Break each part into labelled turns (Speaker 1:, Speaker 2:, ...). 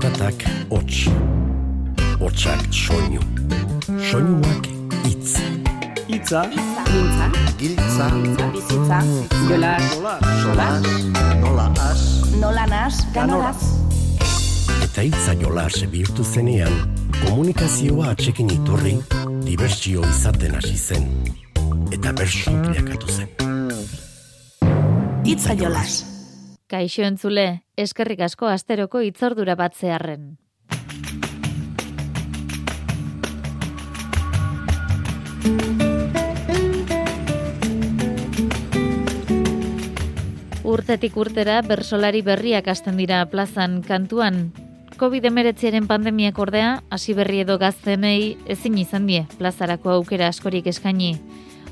Speaker 1: Zaratak hots, hotsak soinu, soinuak itz.
Speaker 2: Itza,
Speaker 3: Mintza,
Speaker 4: Giltza,
Speaker 3: bizitza, jola,
Speaker 4: solas, nola as,
Speaker 3: nola nas, ganoraz.
Speaker 1: Eta hitza jolas bihurtu zenean, komunikazioa atxekin iturri, dibertsio izaten hasi zen. Eta bersu bilakatu zen.
Speaker 3: Itza jolas.
Speaker 5: Kaixo entzule, eskerrik asko asteroko itzordura batzearren. Urtetik urtera bersolari berriak hasten dira plazan kantuan. COVID-19 pandemiak ordea, hasi berri edo gaztenei ezin izan die plazarako aukera askorik eskaini.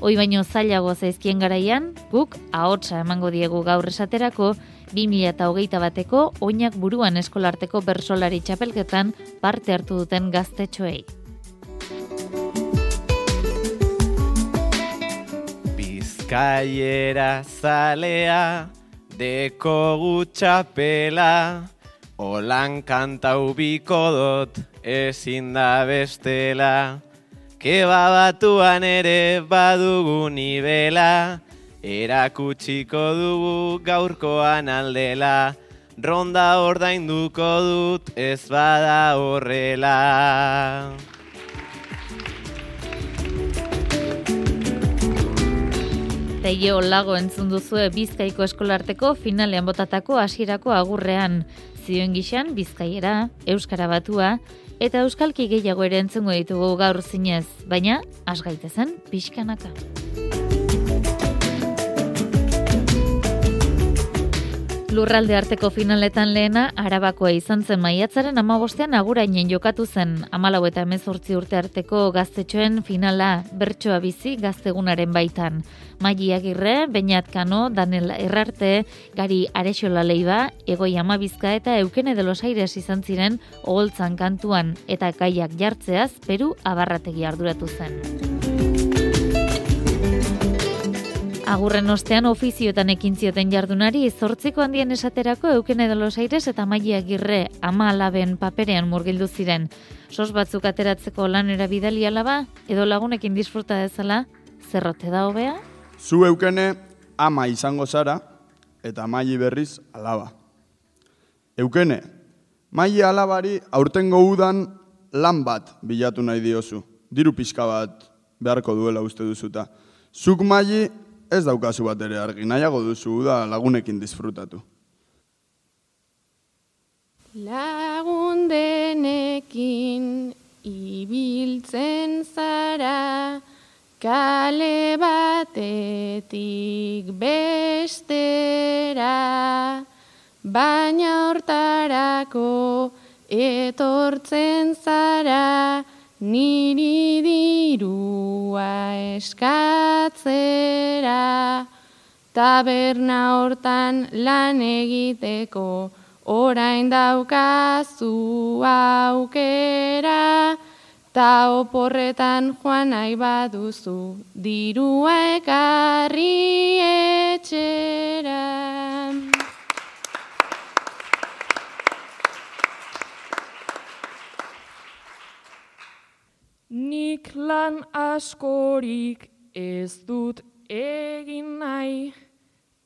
Speaker 5: Hoi baino zailago zaizkien garaian, guk ahotsa emango diegu gaur esaterako 2008 bateko oinak buruan eskolarteko bersolari txapelketan parte hartu duten gaztetxoei.
Speaker 6: Bizkaiera zalea, deko gutxapela, holan kantau bikodot, ezin da bestela. Keba batuan ere badugu nibela, erakutsiko dugu gaurkoan aldela, ronda ordainduko dut ez bada horrela.
Speaker 5: Teio lago entzun duzue Bizkaiko eskolarteko finalean botatako hasierako agurrean. Zioen gixan Bizkaiera, Euskara batua, eta Euskalki gehiago ere entzungo ditugu gaur zinez, baina has gaitezen pixkanaka. Lurralde arteko finaletan lehena, arabakoa izan zen maiatzaren amabostean agurainen jokatu zen. Amalau eta emezortzi urte arteko gaztetxoen finala bertsoa bizi gaztegunaren baitan. Maigi Agirre, Beñat Kano, Daniel Errarte, Gari Arexola Leiba, Egoi Amabizka eta Eukene de los Aires izan ziren oholtzan kantuan eta gaiak jartzeaz Peru abarrategi arduratu zen. Agurren ostean ofizioetan ekin zioten jardunari zortziko handien esaterako eukene de los aires eta maia agirre ama alaben paperean murgildu ziren. Sos batzuk ateratzeko lanera bidali alaba, edo lagunekin disfruta dezala, zerrote da hobea?
Speaker 2: zu eukene ama izango zara, eta maili berriz alaba. Eukene, maili alabari aurtengo udan lan bat bilatu nahi diozu. Diru pixka bat beharko duela uste duzuta. Zuk maili ez daukazu bat ere argi, nahiago duzu da lagunekin disfrutatu.
Speaker 7: Lagundenekin ibiltzen zara, kale batetik bestera, baina hortarako etortzen zara, niri dirua eskatzera, taberna hortan lan egiteko, orain daukazu aukera, ta oporretan joan nahi baduzu, dirua ekarri etxera.
Speaker 8: Nik lan askorik ez dut egin nahi,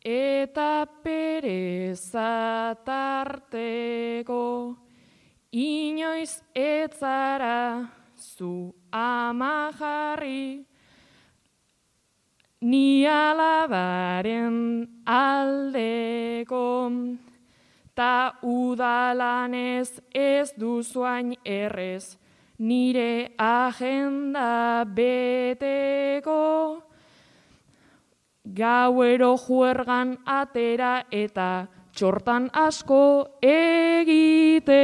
Speaker 8: eta pereza tarteko, inoiz etzara zu ama jarri, ni alabaren aldeko, ta udalanez ez duzuain errez, nire agenda beteko, gauero juergan atera eta txortan asko egiteko.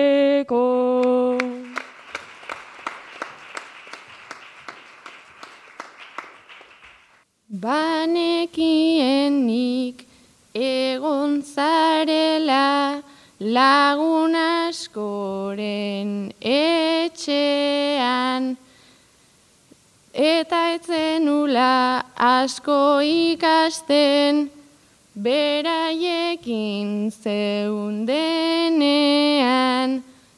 Speaker 7: Banekien nik egon zarela lagun askoren etxean, eta etzenula asko ikasten, beraiekin zeundenean,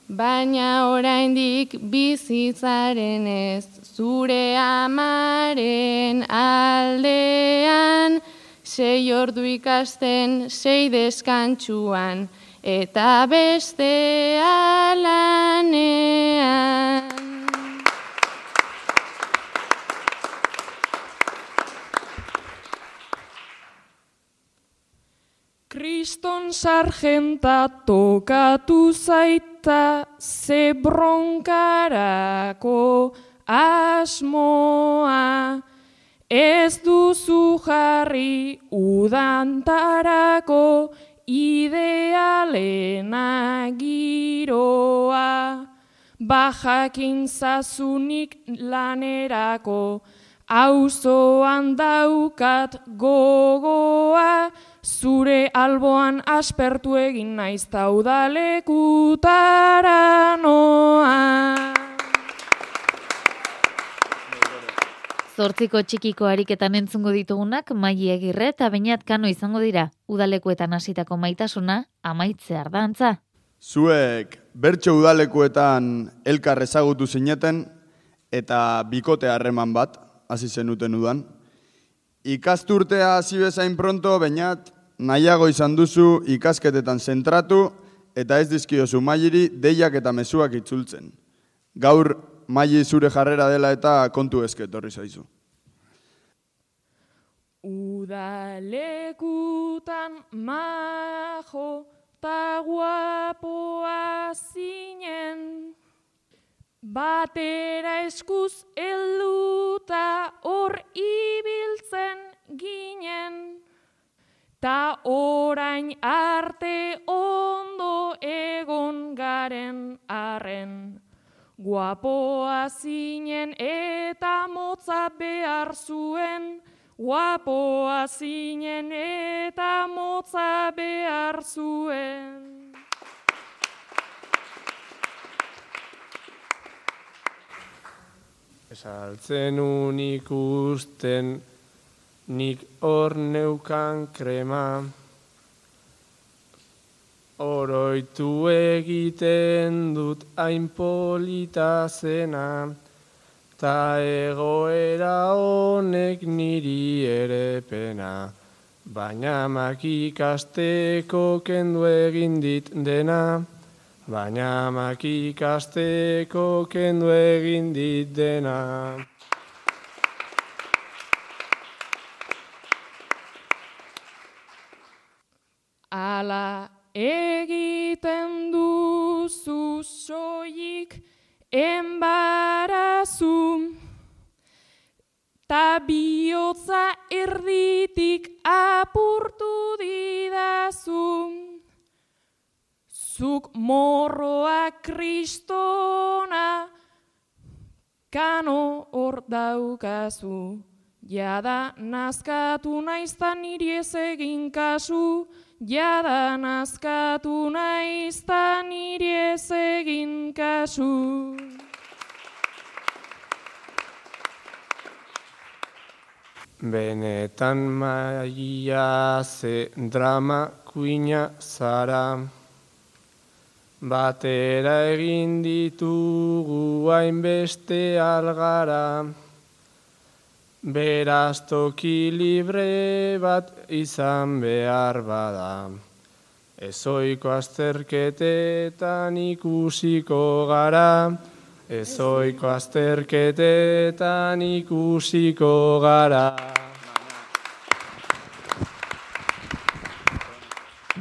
Speaker 7: baina oraindik bizitzaren ez zure amaren aldean, sei ordu ikasten, sei deskantxuan, eta beste alanean.
Speaker 8: Kriston sargenta tokatu zaita ze bronkarako asmoa. Ez duzu jarri udantarako idealena giroa. Bajakin zazunik lanerako auzoan daukat gogoa. Zure alboan aspertu egin naiz taudalekutara noa.
Speaker 5: Zortziko txikiko ariketan entzungo ditugunak maili egirre eta bainat kano izango dira. Udalekuetan hasitako maitasuna amaitze ardantza.
Speaker 2: Zuek bertso udalekuetan elkar ezagutu zineten eta bikote harreman bat hasi zenuten udan. Ikasturtea hasi bezain pronto, bainat nahiago izan duzu ikasketetan zentratu eta ez dizkiozu mailiri deiak eta mezuak itzultzen. Gaur maili zure jarrera dela eta kontu ezke etorri zaizu.
Speaker 8: Udalekutan majo ta guapoa zinen. Batera eskuz helduta hor ibiltzen ginen. Ta orain arte ondo egon garen arren. Guapoa zinen eta motza behar zuen. Guapoa zinen eta motza behar zuen.
Speaker 9: Esaltzen un ikusten nik hor neukan krema. Oroitu egiten dut hain polita zena, ta egoera honek niri ere pena. Baina makikasteko kendu egin dit dena, baina makikasteko kendu egin dit dena.
Speaker 8: Ala egiten duzu soilik enbarazu, ta bihotza erditik apurtu didazu. Zuk morroa kristona, kano hor daukazu. Jada nazkatu naizta niri ez egin kasu, jada nazkatu naizta niri ez egin kasu.
Speaker 9: Benetan maia ze drama kuina zara. Batera egin ditugu hainbeste algara. Beraz toki libre bat izan behar bada. Ezoiko azterketetan ikusiko gara. Ezoiko azterketetan ikusiko gara.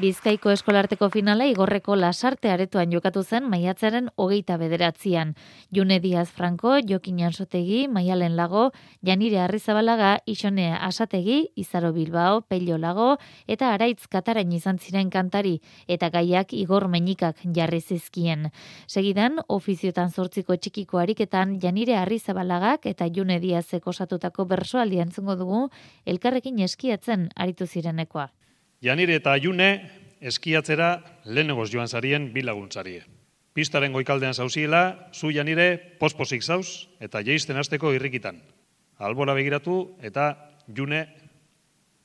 Speaker 5: Bizkaiko eskolarteko finala igorreko lasarte aretoan jokatu zen maiatzaren hogeita bederatzian. June Diaz Franco, Jokin Jansotegi, Maialen Lago, Janire Arrizabalaga, Isone Asategi, Izaro Bilbao, Pello Lago, eta Araitz Katarain izan ziren kantari, eta gaiak igor menikak jarri zizkien. Segidan, ofiziotan zortziko txikiko ariketan, Janire Arrizabalaga eta June Diazek osatutako bersoaldi entzungo dugu, elkarrekin eskiatzen aritu zirenekoa.
Speaker 10: Janire eta June eskiatzera lehenengoz joan zarien bi laguntzarie. Pistaren goikaldean zauziela, zu Janire posposik zauz eta jeisten hasteko irrikitan. Albora begiratu eta June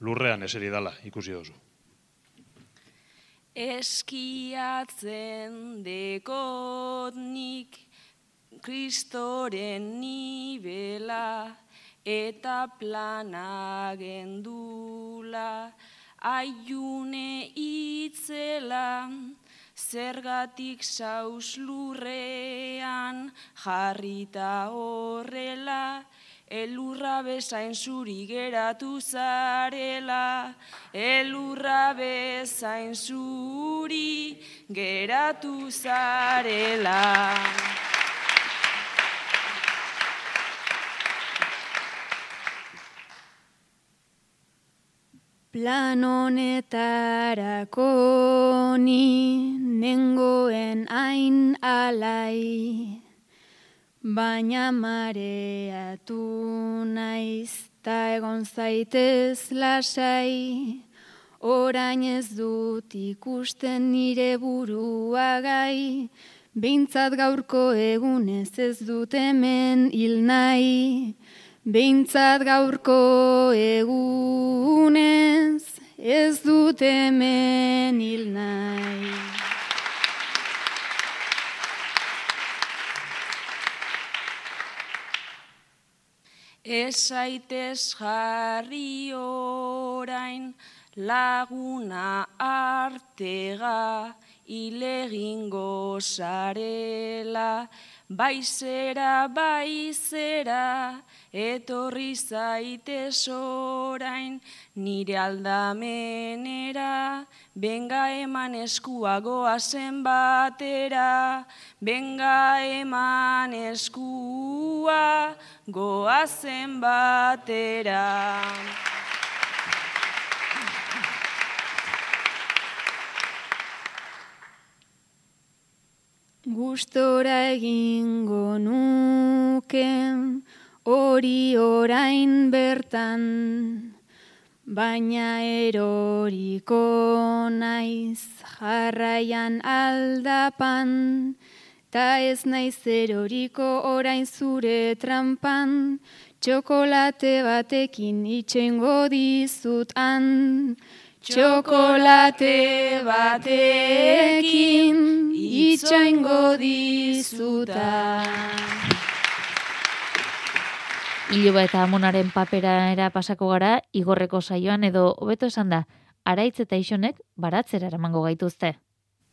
Speaker 10: lurrean eseri dala ikusi duzu.
Speaker 11: Eskiatzen dekot nik kristoren nibela eta plana gendula aiune itzela zergatik saus lurrean jarrita horrela elurra bezain zuri geratu zarela elurra bezain zuri geratu zarela
Speaker 12: Plan honetarako ni nengoen hain alai, baina mareatu naiz ta egon zaitez lasai, orain ez dut ikusten nire burua gai, Bintzat gaurko egunez ez dut hemen hil nahi, Beintzat gaurko egunez ez dut hemen hil nahi.
Speaker 11: Ezaitez jarri orain laguna artega ilegingo sarela, baizera, baizera, etorri zaitez orain nire aldamenera, benga eman eskua goazen batera, benga eman eskua goazen batera.
Speaker 12: Gustora egingo nuken hori orain bertan, baina eroriko naiz jarraian aldapan, ta ez naiz eroriko orain zure trampan, txokolate batekin itxengo dizutan. Txokolate batekin itxengo dizutan.
Speaker 5: Iloba eta amonaren papera era pasako gara, igorreko saioan edo hobeto esan da, araitz eta isonek baratzera eramango gaituzte.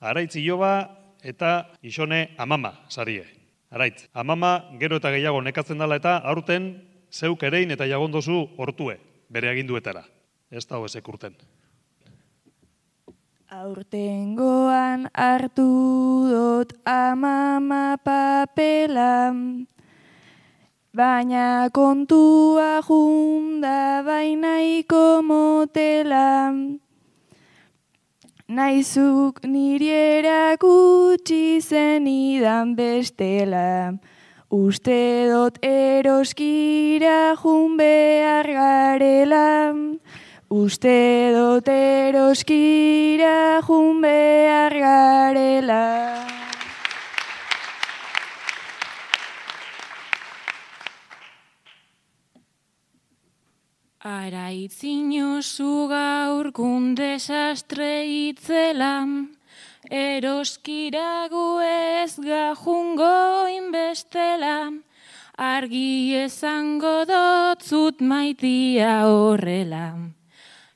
Speaker 10: Araitz iloba eta isone amama, sarie. Araitz, amama gero eta gehiago nekatzen dela eta aurten zeuk erein eta jagondozu hortue, bere aginduetara. Ez da hozek urten.
Speaker 13: Aurtengoan hartu dut amama papela, baina kontua junda bainaiko motela. Naizuk niri erakutsi zenidan bestela, uste dut eroskira jun behar garela. Uste dut eroskira jun behar garela.
Speaker 14: Araitzinozu gaur desastre itzela, eroskirago ez gajungo inbestela, argi esango dotzut maitia horrela.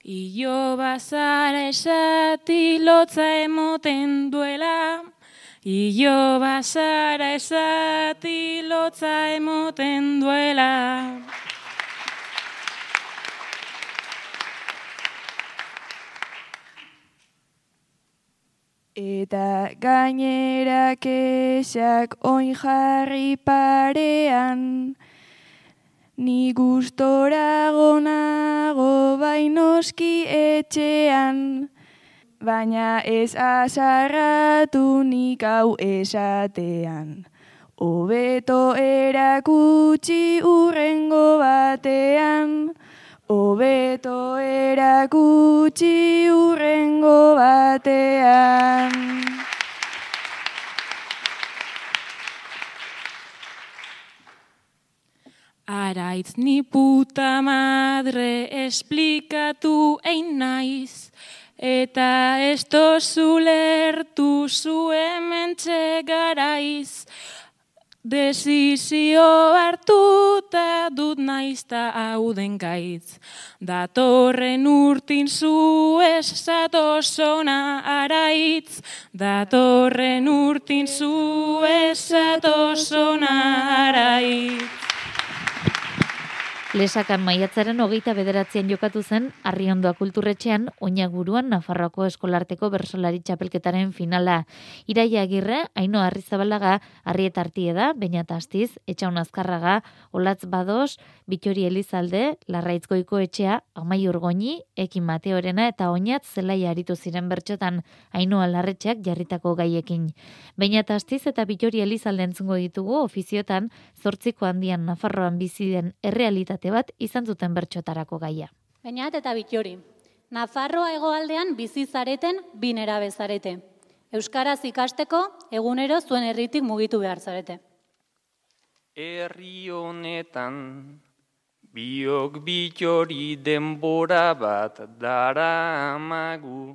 Speaker 14: Io bazara esati lotza emoten duela, Io bazara esati lotza emoten duela.
Speaker 13: Eta gainera kexak oin jarri parean, Ni gustora gonago bainoski etxean, baina ez azarratu nik hau esatean. Obeto erakutsi urrengo batean, Obeto erakutsi urrengo batean.
Speaker 14: Araitz ni puta madre esplikatu ein naiz, Eta ez tozu lertu zu hementxe garaiz, Desizio hartuta dut naizta hau den gaitz. Datorren urtin zu ez zatozona araitz. Datorren urtin zu ez zatozona araitz.
Speaker 5: Lesakan maiatzaren hogeita bederatzean jokatu zen Arriondoa kulturretxean oinak buruan Nafarroako eskolarteko bersolari txapelketaren finala. Iraia agirre, haino arrizabalaga, arrieta artie da, baina astiz, etxaun azkarraga, olatz bados, bitori elizalde, larraitzkoiko etxea, amai urgoni, ekin mateorena eta oinat zelaia aritu ziren bertxotan hainoa larretxeak jarritako gaiekin. Baina astiz eta bitori elizalde entzungo ditugu ofiziotan, zortziko handian Nafarroan bizi den errealitate bat izan zuten bertxotarako gaia.
Speaker 15: Bainat eta bitori, Nafarroa hegoaldean bizi zareten binera bezarete. Euskaraz ikasteko egunero zuen herritik mugitu behar zarete.
Speaker 16: Herri honetan biok bitori denbora bat dara amagu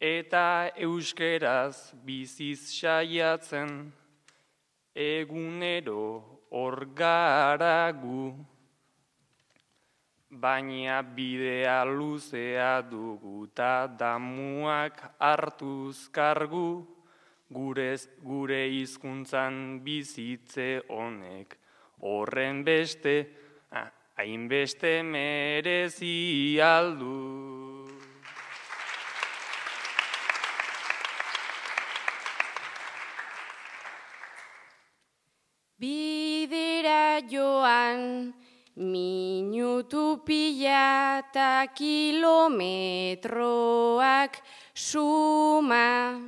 Speaker 16: eta euskeraz biziz saiatzen egunero hor garagu, baina bidea luzea dugu ta damuak hartuz kargu, gurez, gure hizkuntzan bizitze honek. Horren beste, hainbeste merezi aldu.
Speaker 17: Joan minutu pila eta kilometroak suma.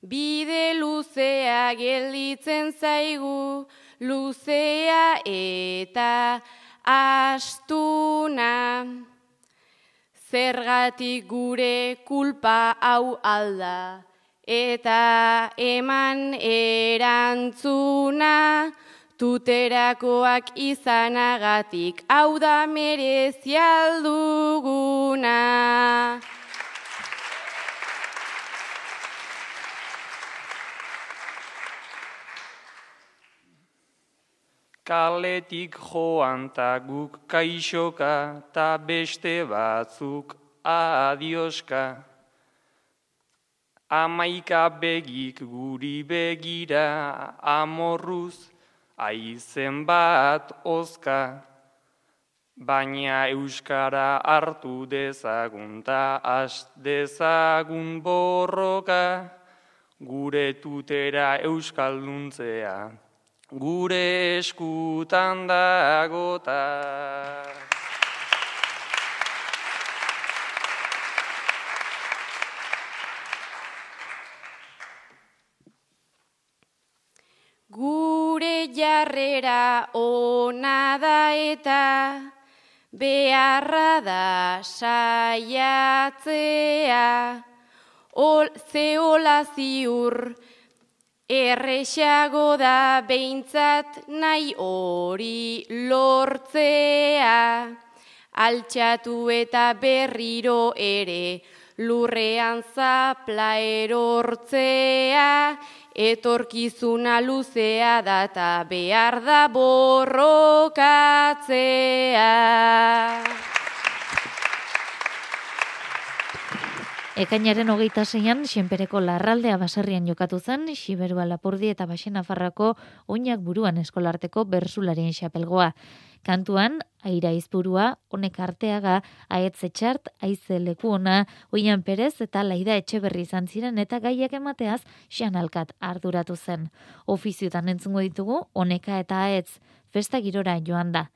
Speaker 17: Bide luzea gelditzen zaigu, luzea eta astuna. Zergatik gure kulpa hau alda eta eman erantzuna tuterakoak izanagatik hau da merezialduguna.
Speaker 16: Kaletik joan ta guk kaixoka ta beste batzuk adioska. Amaika begik guri begira amorruz, aizen bat oska. Baina euskara hartu dezagun ta as dezagun borroka, gure tutera euskalduntzea, gure eskutan dagota.
Speaker 17: Gure jarrera ona da eta beharra da saiatzea. Ol, zeola ziur erresago da behintzat nahi hori lortzea. Altxatu eta berriro ere lurrean zapla erortzea etorkizuna luzea data behar da borrokatzea.
Speaker 5: Ekainaren hogeita zeian, Xenpereko larraldea baserrian jokatu zen, Xiberua Lapurdi eta Baxena Farrako oinak buruan eskolarteko bersularien xapelgoa. Kantuan, aira izburua, honek arteaga, aetze txart, aize leku ona, oian perez eta laida etxe berri izan ziren eta gaiak emateaz xan alkat arduratu zen. Ofiziotan entzungo ditugu, honeka eta aetz, festa girora joan da.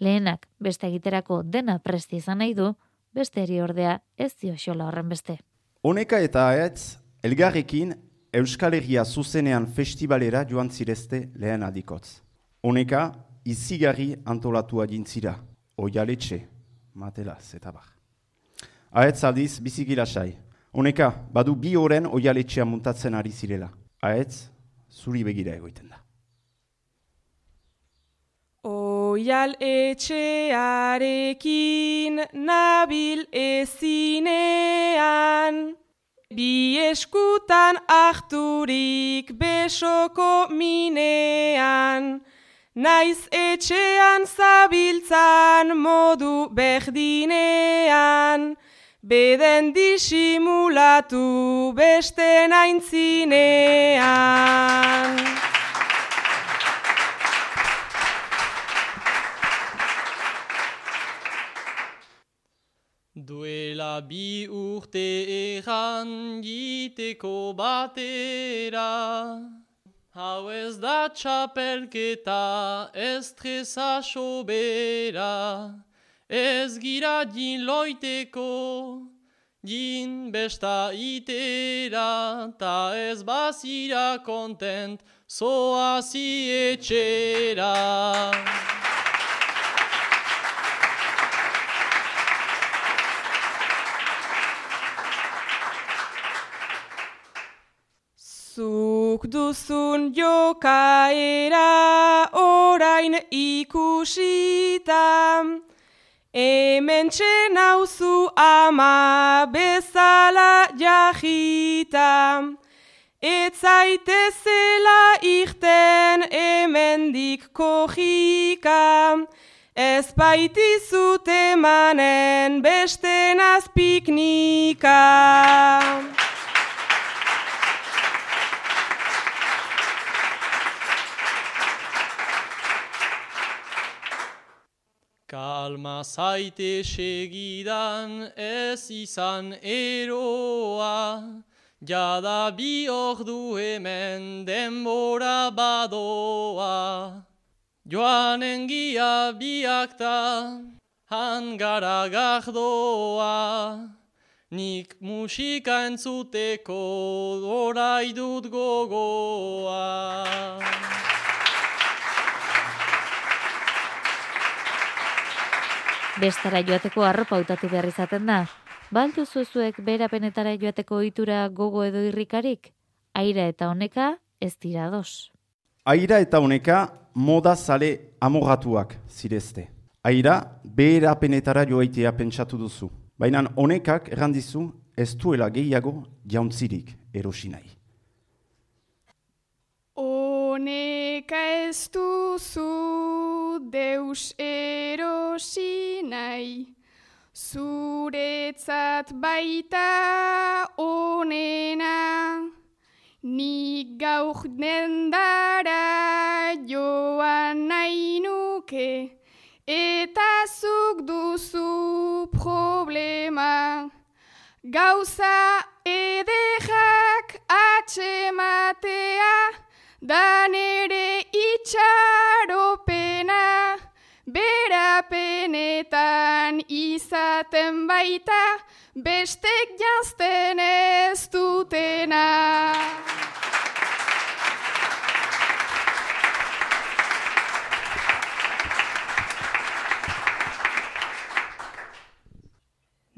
Speaker 5: Lehenak, beste egiterako dena presti izan nahi du, beste eri ordea ez dio xola horren beste.
Speaker 18: Honeka eta aetz, elgarrekin Euskal Herria zuzenean festivalera joan zirezte lehen adikotz. Honeka, izigarri antolatu adintzira, oialetxe, matelaz eta bar. Aetz aldiz, biziki lasai. Honeka, badu bi oren oialetxea muntatzen ari zirela. Aetz, zuri begira egoiten da.
Speaker 19: Oial etxearekin nabil ezinean, bi eskutan ahturik besoko minean, naiz etxean zabiltzan modu berdinean, beden disimulatu beste naintzinean.
Speaker 20: Duela bi urte erran giteko batera, hau ez da txapelketa estresa sobera, ez gira din loiteko, din besta itera, ta ez bazira kontent, zoazi etxera.
Speaker 19: Zuk duzun jokaera orain ikusita, hemen txenauzu ama bezala jahita, ez zaitezela irten hemendik kojika, ez baitizut emanen beste nazpiknika.
Speaker 20: Kalma zaite segidan ez izan eroa, jada bi ordu hemen denbora badoa. Joan engia biakta, hangara gahdoa, nik musika entzuteko orai dut gogoa.
Speaker 5: Bestara joateko arropa hautatu behar izaten da. Baldu zuzuek berapenetara joateko ohitura gogo edo irrikarik? Aira eta honeka ez dira dos.
Speaker 18: Aira eta honeka moda zale amogatuak zirezte. Aira berapenetara joaitea pentsatu duzu. Baina honekak errandizu ez duela gehiago jauntzirik erosi nahi.
Speaker 21: Honeka ez duzu deus erosi nahi, zuretzat baita onena, nik gauk dendara joan nahi nuke, eta zuk duzu problema. Gauza edejak atxematea, da nere itxaropena, berapenetan izaten baita, bestek jazten ez dutena.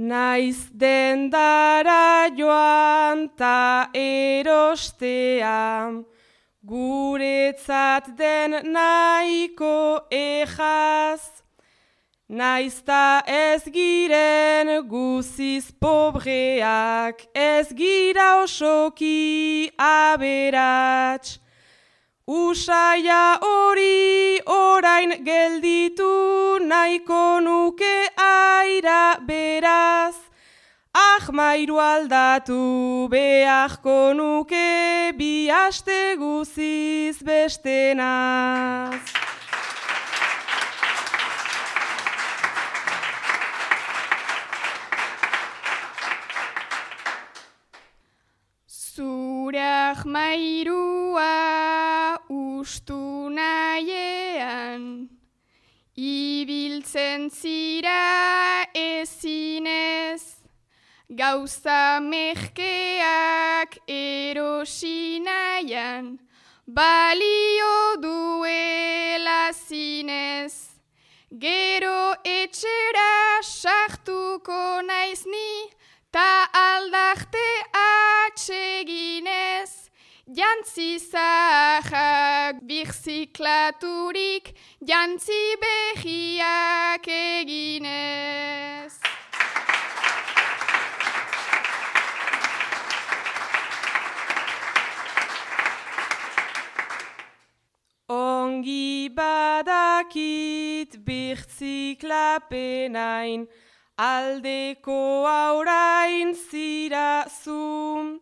Speaker 19: Naiz dendara joan ta erostea, guretzat den nahiko ejaz. Naiz ta ez giren guziz pobreak, ez gira osoki aberats. Usaia hori orain gelditu nahiko nuke aira beraz. Ahmairu aldatu beharko nuke bi aste guziz bestenaz.
Speaker 21: Zurak mairua ustu nahiean, ibiltzen zira ezinez, gauza mehkeak erosi nahian, balio duela zinez. Gero etxera sartuko naiz ni, ta aldarte atseginez, Jantzi zahak birziklaturik, jantzi behiak eginez.
Speaker 17: Ongi badakit birtziklapenain, aldeko aurain zira zu.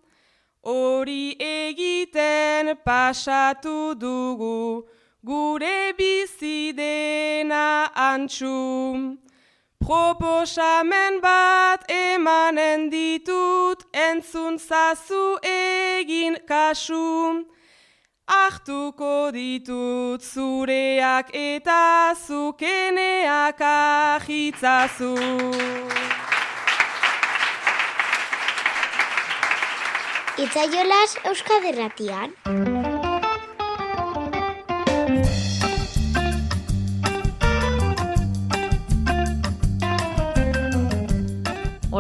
Speaker 17: Hori egiten pasatu dugu, gure bizi dena antxu. Proposamen bat emanen ditut, entzun zazu egin kasu. Ahtuko ditut zureak eta zukeneak ahitzazu.
Speaker 22: Itzaiolas Euskaderratian.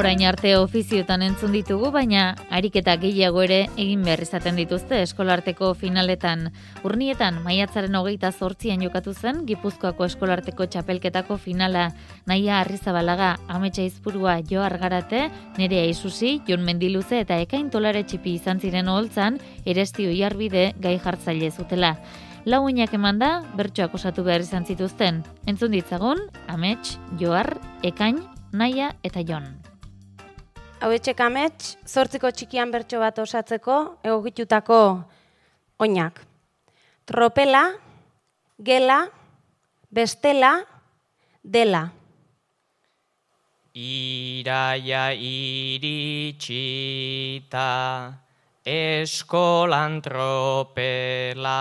Speaker 5: Orain arte ofiziotan entzun ditugu, baina ariketa gehiago ere egin behar izaten dituzte eskolarteko finaletan. Urnietan, maiatzaren hogeita zortzian jokatu zen, Gipuzkoako eskolarteko txapelketako finala, naia arrizabalaga, ametsa izpurua jo argarate, nerea isusi, jon mendiluze eta ekain tolare txipi izan ziren holtzan, eresti oiarbide gai jartzaile zutela. Lau oinak eman da, bertsoak osatu behar izan zituzten. Entzun ditzagun, amets, joar, ekain, naia eta jon.
Speaker 23: Hau etxek amets, zortziko txikian bertso bat osatzeko egokitutako oinak. Tropela, gela, bestela, dela.
Speaker 24: Iraia iritsita eskolan tropela,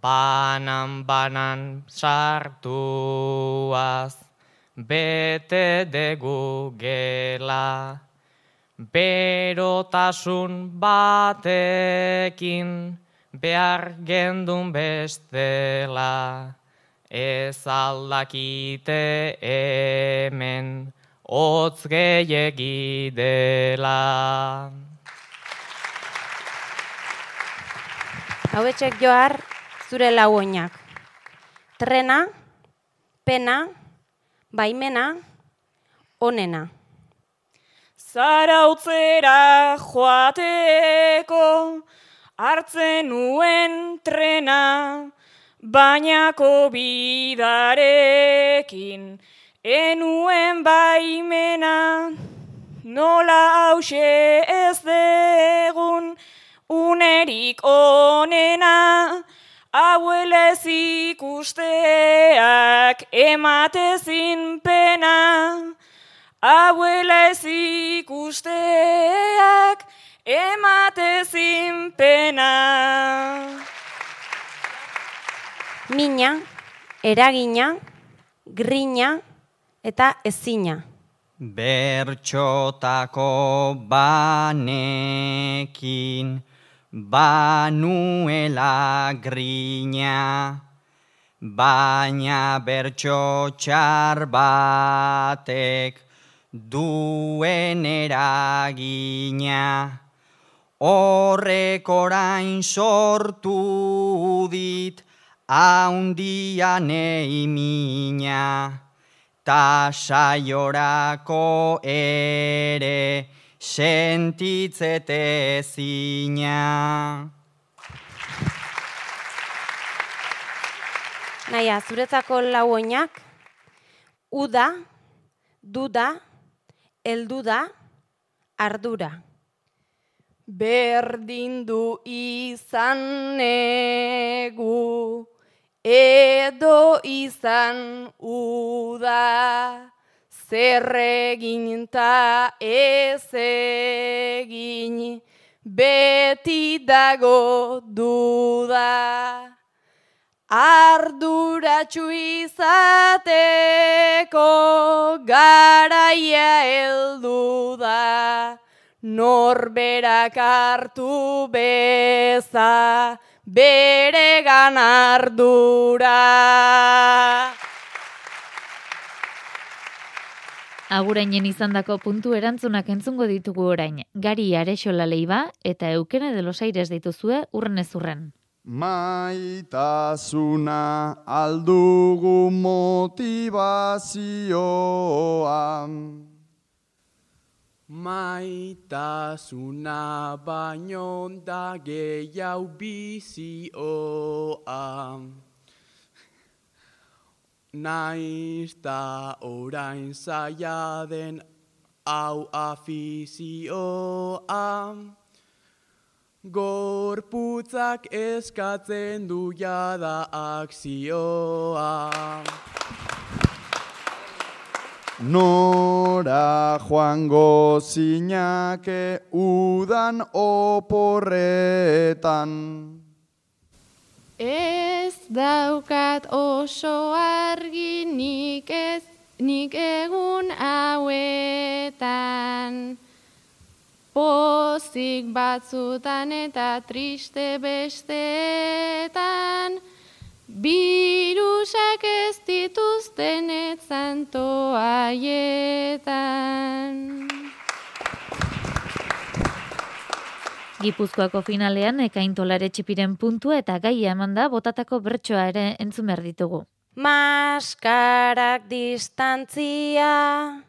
Speaker 24: banan banan sartuaz, bete degu gela, berotasun batekin behar gendun bestela, ez aldakite hemen hotz gehiegi dela.
Speaker 23: Hauetxek joar zure lau oinak. Trena, pena, baimena, onena.
Speaker 8: Zarautzera joateko hartzen nuen trena, bainako bidarekin enuen baimena. Nola hause ez degun unerik onena, Hauelez ikusteak ematezin pena, Hauelez ikusteak ematezin pena.
Speaker 23: Mina, eragina, grina eta ezina.
Speaker 24: Bertxotako banekin, banuela grina, baina bertso txar batek duen eragina. Horrek orain sortu dit haundian eimina, ta saiorako ere sentitzete zina.
Speaker 23: Naia, zuretzako lau oinak, uda, duda, elduda, ardura.
Speaker 17: Berdin du izan negu, edo izan uda, zer egin ta ez egin, beti dago duda. Arduratxu izateko garaia heldu da, norberak hartu beza bere ardura.
Speaker 5: Agurainen izandako puntu erantzunak entzungo ditugu orain. Gari Arexola Leiba eta Eukene de los Aires dituzue urren ez urren.
Speaker 2: Maitasuna aldugu motivazioa.
Speaker 25: Maitasuna baino da gehiago bizioa. Naiz da orain zaila den hau afizioa. Gorputzak eskatzen du jada akzioa.
Speaker 2: Nora joango zinake udan oporretan.
Speaker 26: Ez daukat oso argi nik ez nik egun hauetan. Pozik batzutan eta triste bestetan. Birusak ez dituzten etzan
Speaker 5: Gipuzkoako finalean ekaintolare txipiren puntua eta gaia emanda botatako bertsoa ere entzun behar ditugu.
Speaker 23: Maskarak distantzia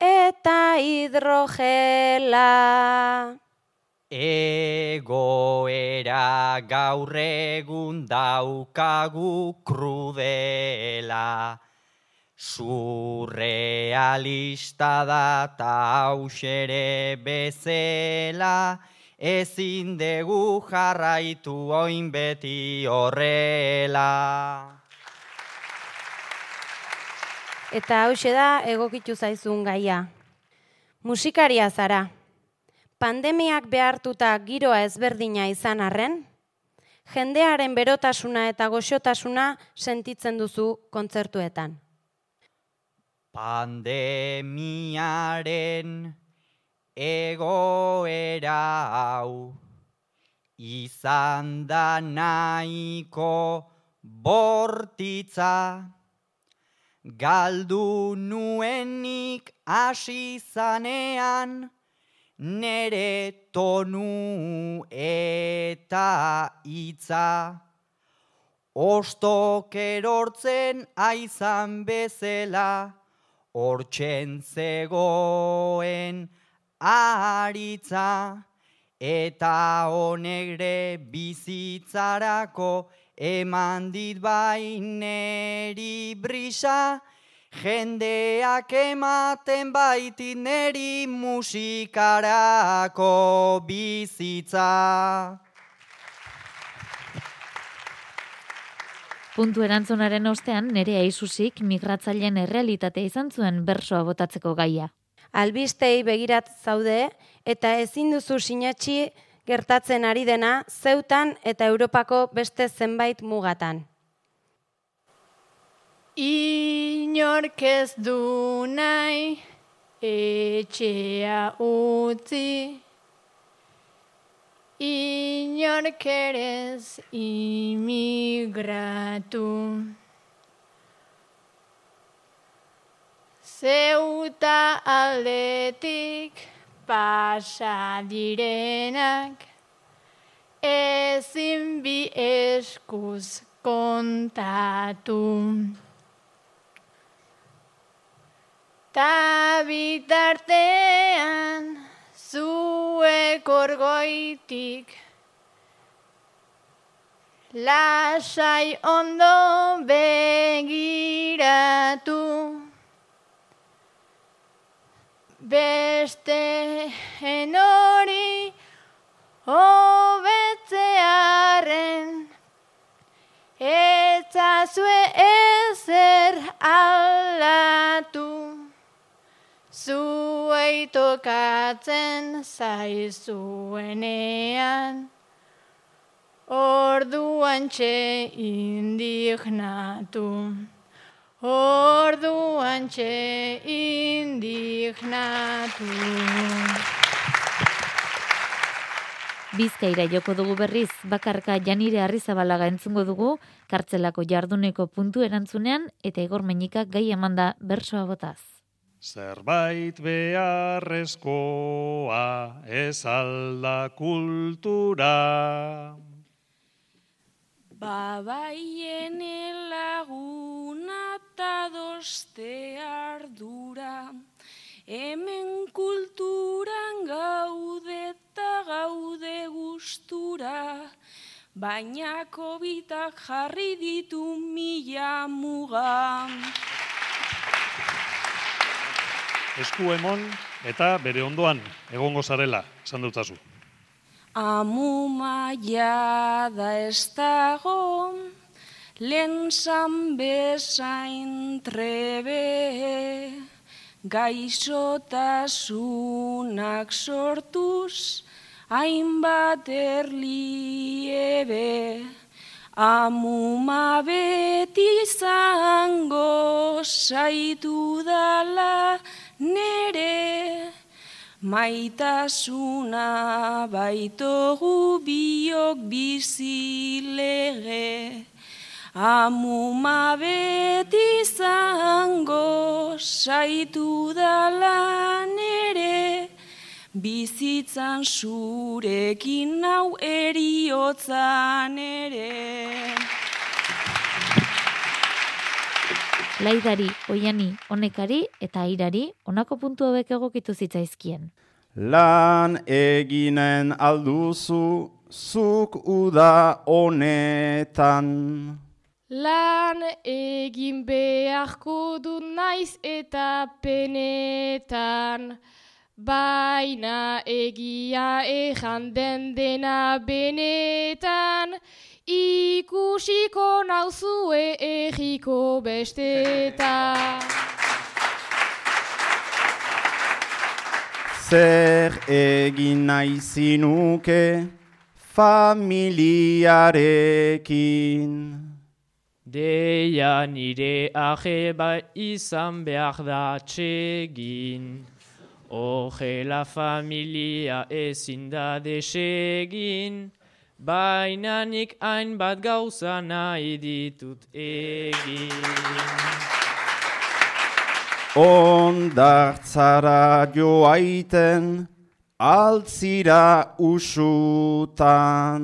Speaker 23: eta hidrogela.
Speaker 24: Egoera gaur egun daukagu krudela. Surrealista da ta hausere bezela, ezin dugu jarraitu oin beti horrela.
Speaker 23: Eta hause da egokitu zaizun gaia. Musikaria zara. Pandemiak behartuta giroa ezberdina izan arren, jendearen berotasuna eta goxotasuna sentitzen duzu kontzertuetan.
Speaker 24: Pandemiaren egoera hau izan da nahiko bortitza. Galdu nuenik hasi zanean nere tonu eta hitza. Ostok erortzen aizan bezela hortzen zegoen aritza eta honegre bizitzarako eman dit baineri brisa jendeak ematen baitit neri musikarako bizitza.
Speaker 5: Puntu erantzunaren ostean nere aizuzik migratzaileen errealitatea izan zuen bersoa botatzeko gaia.
Speaker 23: Albistei begirat zaude eta ezin duzu sinatxi gertatzen ari dena zeutan eta Europako beste zenbait mugatan.
Speaker 26: Inork ez du nahi etxea utzi, inork erez imigratu. Zeuta aldetik pasa direnak, ezin bi eskuz kontatu. Ta bitartean zuek orgoitik lasai ondo begiratu. Beste enori hobetzearen etzazue ezer aldatu. Zuei tokatzen zaizuenean, orduan txe indignatu. Orduan txe indignatu.
Speaker 5: Bizkaira joko dugu berriz, bakarka janire arrizabalaga entzungo dugu, kartzelako jarduneko puntu erantzunean, eta igor menikak gai emanda bersoa botaz.
Speaker 10: Zerbait beharrezkoa ez alda kultura.
Speaker 11: Babaien laguna eta doste ardura, hemen kulturan gaude eta gaude gustura, baina kobitak jarri ditu mila muga.
Speaker 10: Esku emon eta bere ondoan egongo zarela, esan dutazu.
Speaker 11: Amu maia da ez dago, lehen zan bezain trebe, gaixotasunak sortuz, hainbat erliebe. Amuma beti zango saitu dala nere, maitasuna baitogu biok bizilege. Amuma beti zango saitu dala nere, bizitzan zurekin nau eriotzan ere.
Speaker 5: Laidari, oiani, honekari eta airari honako puntu hauek egokitu zitzaizkien.
Speaker 18: Lan eginen alduzu zuk uda honetan.
Speaker 21: Lan egin beharko du naiz eta penetan. Baina egia ejan den dena benetan, ikusiko nauzue egiko bestetan.
Speaker 18: Zer egin nahi zinuke familiarekin.
Speaker 27: Deia nire aheba izan behar da txegin. Ogela familia ezin da desegin, baina nik hainbat gauza nahi ditut egin.
Speaker 18: Ondartzara joaiten altzira usutan.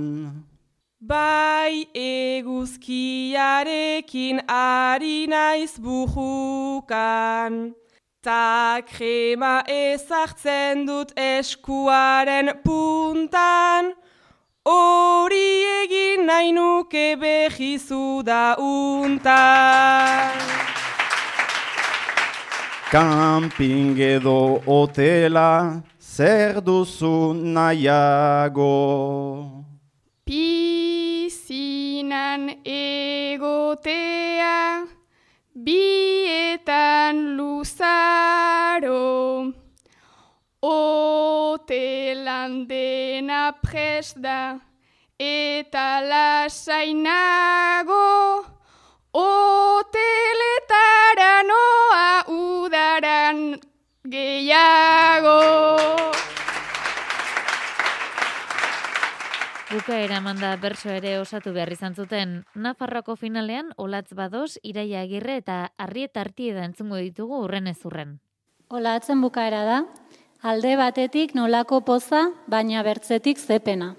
Speaker 19: Bai eguzkiarekin ari naiz bujukan. Ta krema ezartzen dut eskuaren puntan, hori egin nahi nuke behizu da untan.
Speaker 18: Camping edo hotela zer duzu nahiago.
Speaker 21: Pizinan egotea, bietan luzaro, hotelan dena prest da, eta lasainago, hoteletara noa udaran gehiago.
Speaker 5: Bukaera manda berso ere osatu behar izan zuten, Nafarroko finalean olatz bados, iraia agirre eta arriet artieda entzungo ditugu urren ezurren.
Speaker 15: Olatzen bukaera da, alde batetik nolako poza, baina bertzetik zepena.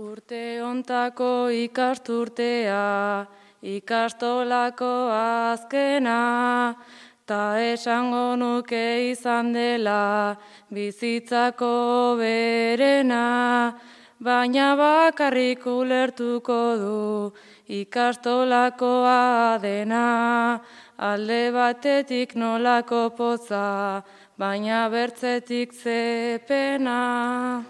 Speaker 19: Urte ontako ikasturtea, ikastolako azkena, ta esango nuke izan dela, bizitzako berena, baina bakarrik ulertuko du ikastolakoa dena, alde batetik nolako poza, baina bertzetik zepena.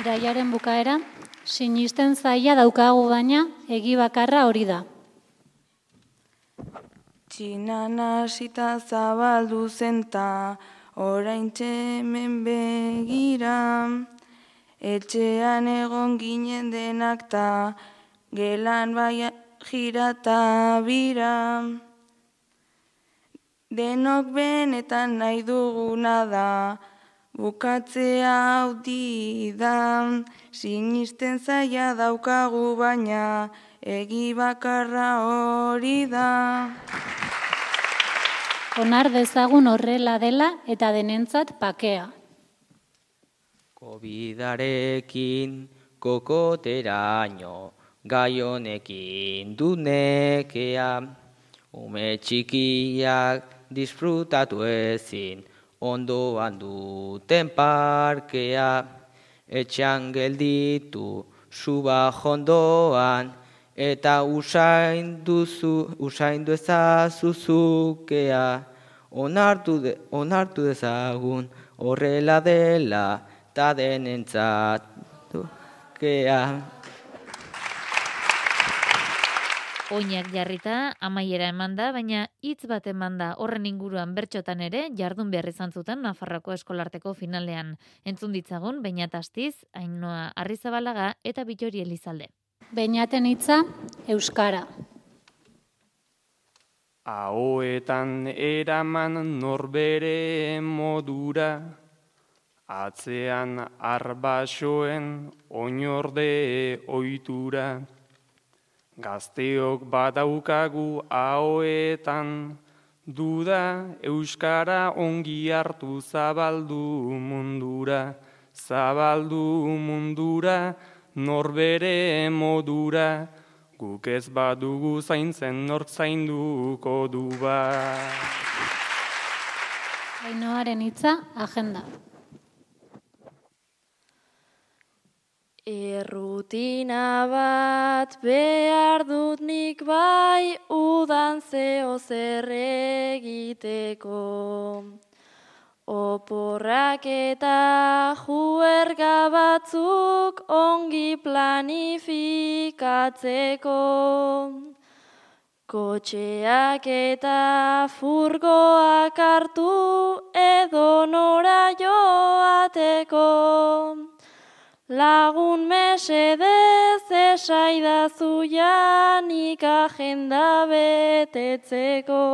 Speaker 15: Iraiaren bukaera, sinisten zaila daukagu baina, egi bakarra hori da.
Speaker 17: Txinan hasita zabaldu zenta, orain hemen begira, etxean egon ginen denak ta, gelan bai jirata bira. Denok benetan nahi duguna da, bukatzea hau da, sinisten zaila daukagu baina, egi bakarra hori da.
Speaker 15: Onar dezagun horrela dela eta denentzat pakea.
Speaker 20: Covidarekin kokoteraino, gai honekin dunekea, ume txikiak disfrutatu ezin, ondoan duten parkea, etxean gelditu suba jondoan, eta usain duzu, usain ezazuzukea, onartu, de, onartu dezagun horrela dela, ta denentzatu kea.
Speaker 5: Oinak jarrita, amaiera eman da, baina hitz bat eman da horren inguruan bertxotan ere, jardun behar izan zuten Nafarroko eskolarteko finalean. Entzun ditzagun, baina tastiz, Ainoa Arrizabalaga eta Bitori Elizalde.
Speaker 15: Beinaten hitza, Euskara.
Speaker 16: Ahoetan eraman norbere modura, atzean arbasoen oinorde oitura. Gazteok badaukagu ahoetan, duda Euskara ongi hartu zabaldu mundura, zabaldu mundura, norbere modura, guk ez badugu zaintzen nork zainduko du ba.
Speaker 15: Ainoaren hitza, agenda.
Speaker 28: Errutina bat behar dut nik bai udan zeo zer egiteko. Oporrak eta juerga batzuk ongi planifikatzeko. Kotxeak eta furgoak hartu edo nora joateko. Lagun mesedez esaidazu janik agenda betetzeko.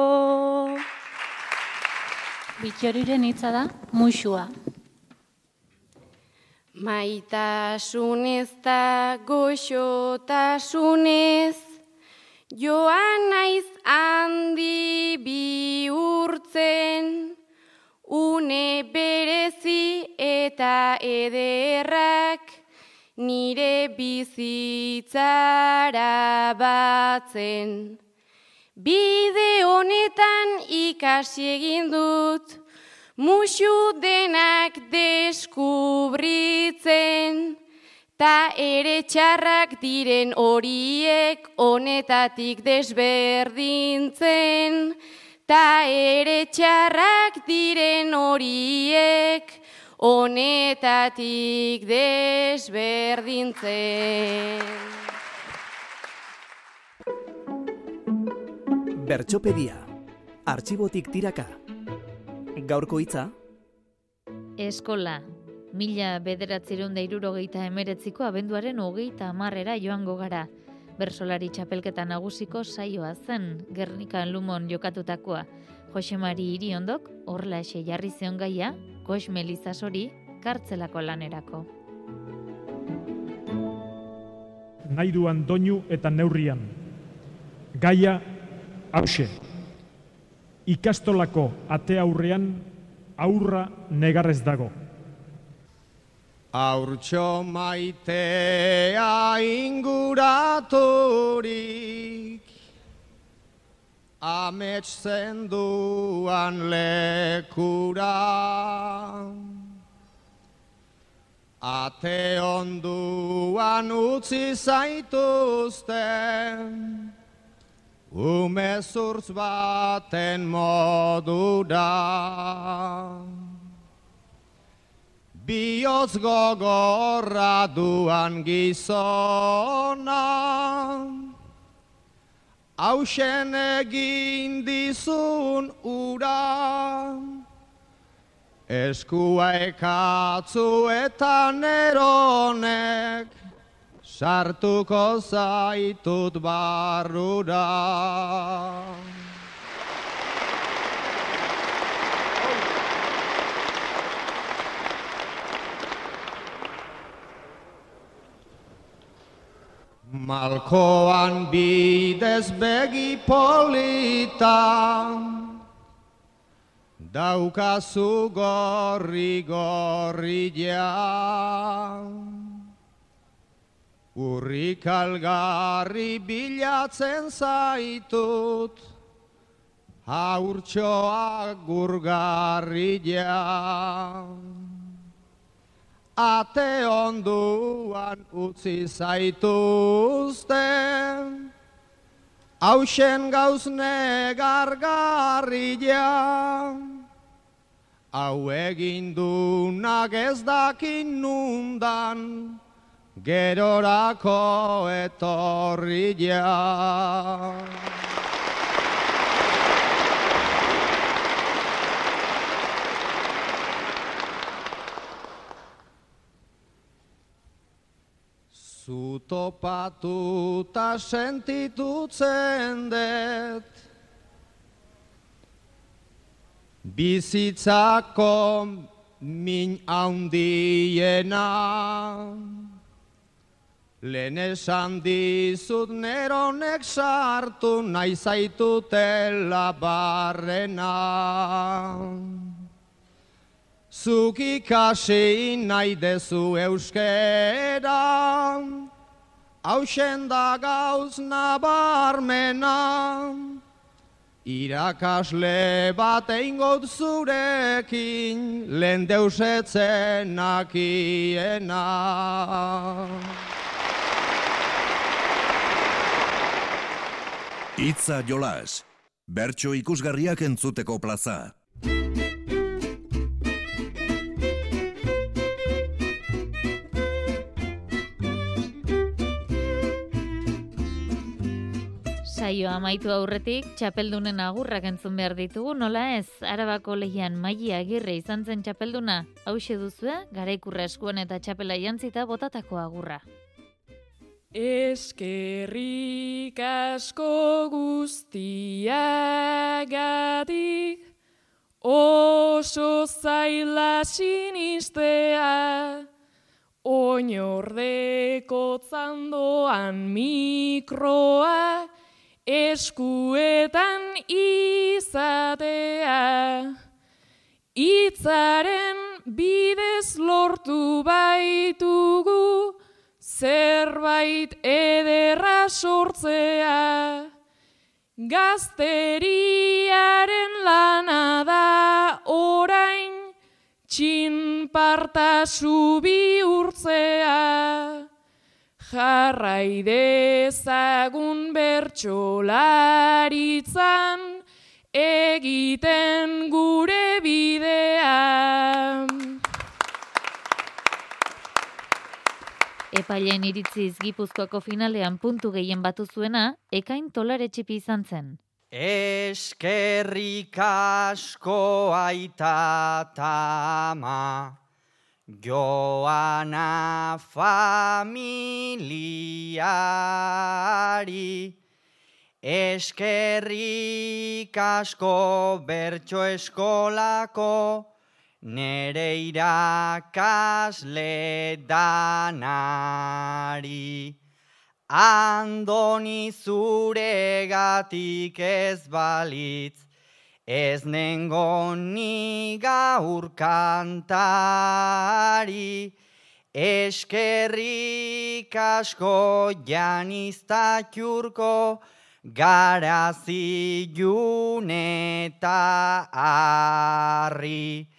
Speaker 15: Bitxoriren hitza da, muixua.
Speaker 17: Maitasunez eta goxotasunez, joan naiz handi bihurtzen, une berezi eta ederrak, nire bizitzara batzen. Bide honetan ikasi egin dut, musu denak deskubritzen, ta ere txarrak diren horiek honetatik desberdintzen, ta ere txarrak diren horiek honetatik desberdintzen.
Speaker 29: Bertxopedia. Artxibotik tiraka. Gaurko hitza.
Speaker 5: Eskola. Mila bederatzireun da irurogeita emeretziko abenduaren hogeita amarrera joango gara. Bersolari txapelketa nagusiko saioa zen, Gernikan Lumon jokatutakoa. Josemari Iriondok, horla ese jarri zion gaia, Gox Melizasori, kartzelako lanerako.
Speaker 30: Nahi duan doinu eta neurrian. Gaia hause. Ikastolako ate aurrean aurra negarrez dago.
Speaker 31: Aurtxo maitea inguraturik Amets zenduan lekura Ate onduan utzi zaituzten Umezurtz baten modura Bioz gogorra duan gizona Hausen egin dizun ura Eskua ekatzu eta neronek Sartuko zaitut barrura Malkoan bidez begi polita, daukazu gorri gorri ja. Urrik algarri bilatzen zaitut, haurtxoa gurgarri ja. Ate onduan utzi zaituzten, hausen gauzne gargarria. Hau egin dunak ez dakin nundan, gerorako etorria. Zutopatuta sentitutzen dut Bizitzako min haundiena Lehen esan dizut neronek sartu nahi zaitutela barrena Zuk ikasi nahi dezu euskera, hausen da gauz nabarmena, irakasle bat eingot zurekin, lehen deusetzen nakiena.
Speaker 32: Itza jolas, bertso ikusgarriak entzuteko plaza.
Speaker 5: Saio amaitu aurretik, txapeldunen agurrak entzun behar ditugu, nola ez, arabako lehian maili agirre izan zen txapelduna, hause duzue, garaikurra eskuan eta txapela jantzita botatako agurra.
Speaker 8: Eskerrik asko guztiagatik, oso zaila sinistea, oinordeko zandoan mikroa, eskuetan izatea. Itzaren bidez lortu baitugu, zerbait ederra sortzea. Gazteriaren lana da orain, txinpartasu bihurtzea. Jarrai dezagun bertsolaritzan, egiten gure bidea.
Speaker 5: Epailen iritziz Gipuzkoako finalean puntu gehien batu zuena, ekain tolare txipi izan zen.
Speaker 24: Eskerrik asko aita tama, joana familiari, eskerrik asko bertso eskolako, nere irakasle danari. Andoni zuregatik ez balitz, ez nengo ni gaur kantari. Eskerrik asko janizta txurko, garazi eta arri.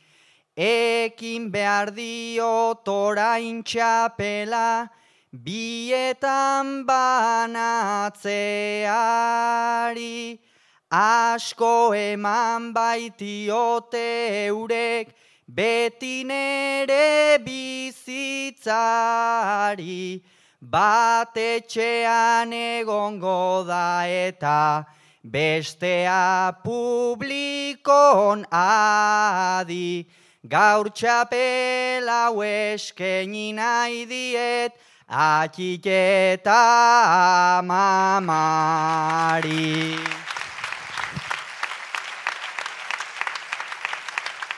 Speaker 24: Ekin behar diot orain txapela, bietan banatzeari, asko eman baitiote eurek, beti nere bizitzari, bat etxean egongo da eta bestea publikon adi, gaur txapela eskeni nahi diet, atxiketa mamari.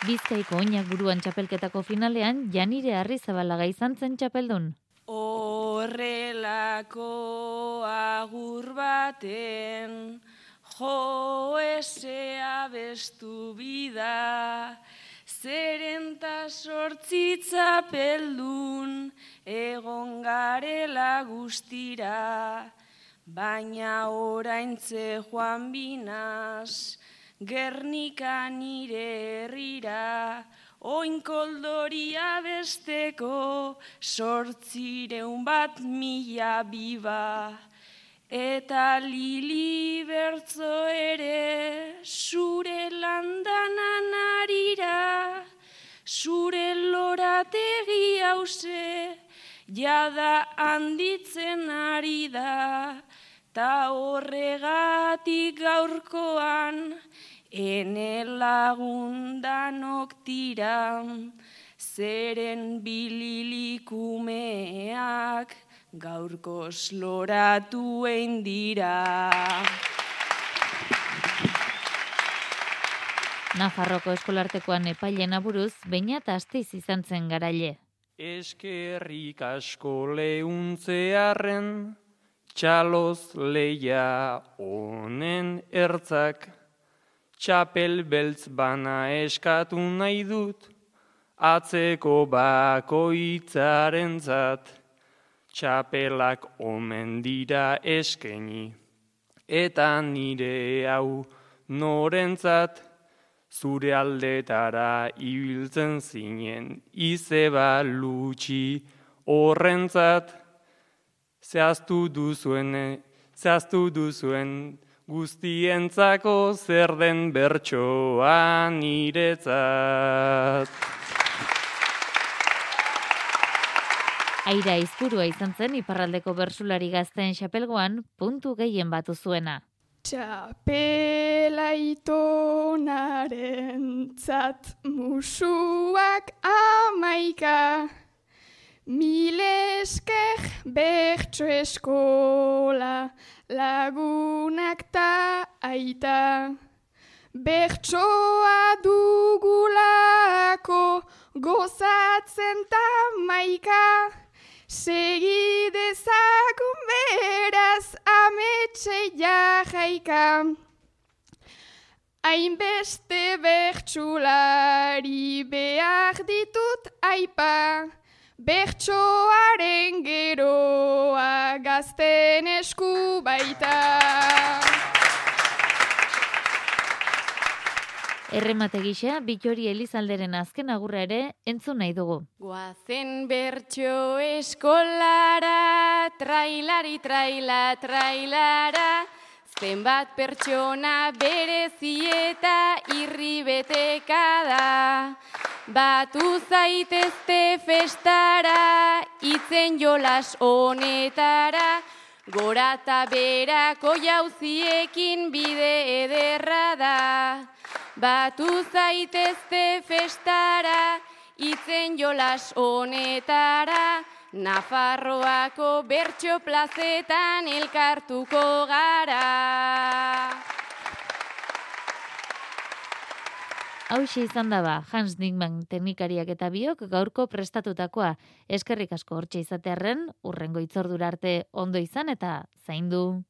Speaker 5: Bizkaiko oinak buruan txapelketako finalean, Janire Arrizabalaga izan zen txapeldun.
Speaker 11: Horrelako agur baten Jo esea bestu bida, zeren ta sortzitza peldun, egon garela guztira, baina oraintze joan binaz, Gernika nire herrira, oinkoldoria besteko, sortzireun bat mila biba. Eta lili bertzo ere, zure landanan arira, zure lorategi hause, jada handitzen ari da, ta horregatik gaurkoan, ene lagundanok tira, zeren bililikumeak, gaurko sloratu dira.
Speaker 5: Nafarroko eskolartekoan epailen aburuz, baina eta astiz izan zen garaile.
Speaker 16: Eskerrik asko lehuntzearen, txaloz leia honen ertzak, txapel beltz bana eskatu nahi dut, atzeko bakoitzaren zat, txapelak omen dira eskeni, eta nire hau norentzat, zure aldetara ibiltzen zinen, izeba lutxi horrentzat, zehaztu duzuen, zehaztu duzuen, guztientzako zer den bertsoa niretzat.
Speaker 5: Aira izpurua izan zen iparraldeko bersulari gazten xapelgoan puntu gehien batu zuena.
Speaker 21: Txapela itonaren tzat musuak amaika, milesker bertso eskola lagunak ta aita. Bertsoa dugulako gozatzen ta maika, segidezakun beraz ametxe jajaika. Hainbeste bertsulari behar ditut aipa, bertsoaren geroa gazten esku baita.
Speaker 5: Erremate gisa, Bitori Elizalderen azken agurra ere entzun nahi dugu.
Speaker 17: Guazen bertso eskolara, trailari, traila, trailara, zenbat pertsona berezi eta irri beteka da. Batu zaitezte festara, itzen jolas honetara, gora eta berako jauziekin bide ederra da. Batu zaitezte festara, itzen jolas honetara, Nafarroako bertso plazetan elkartuko gara.
Speaker 5: Hauxe izan daba, Hans Dinkman teknikariak eta biok gaurko prestatutakoa. Eskerrik asko hortxe izatearren, urrengo itzordura arte ondo izan eta zaindu.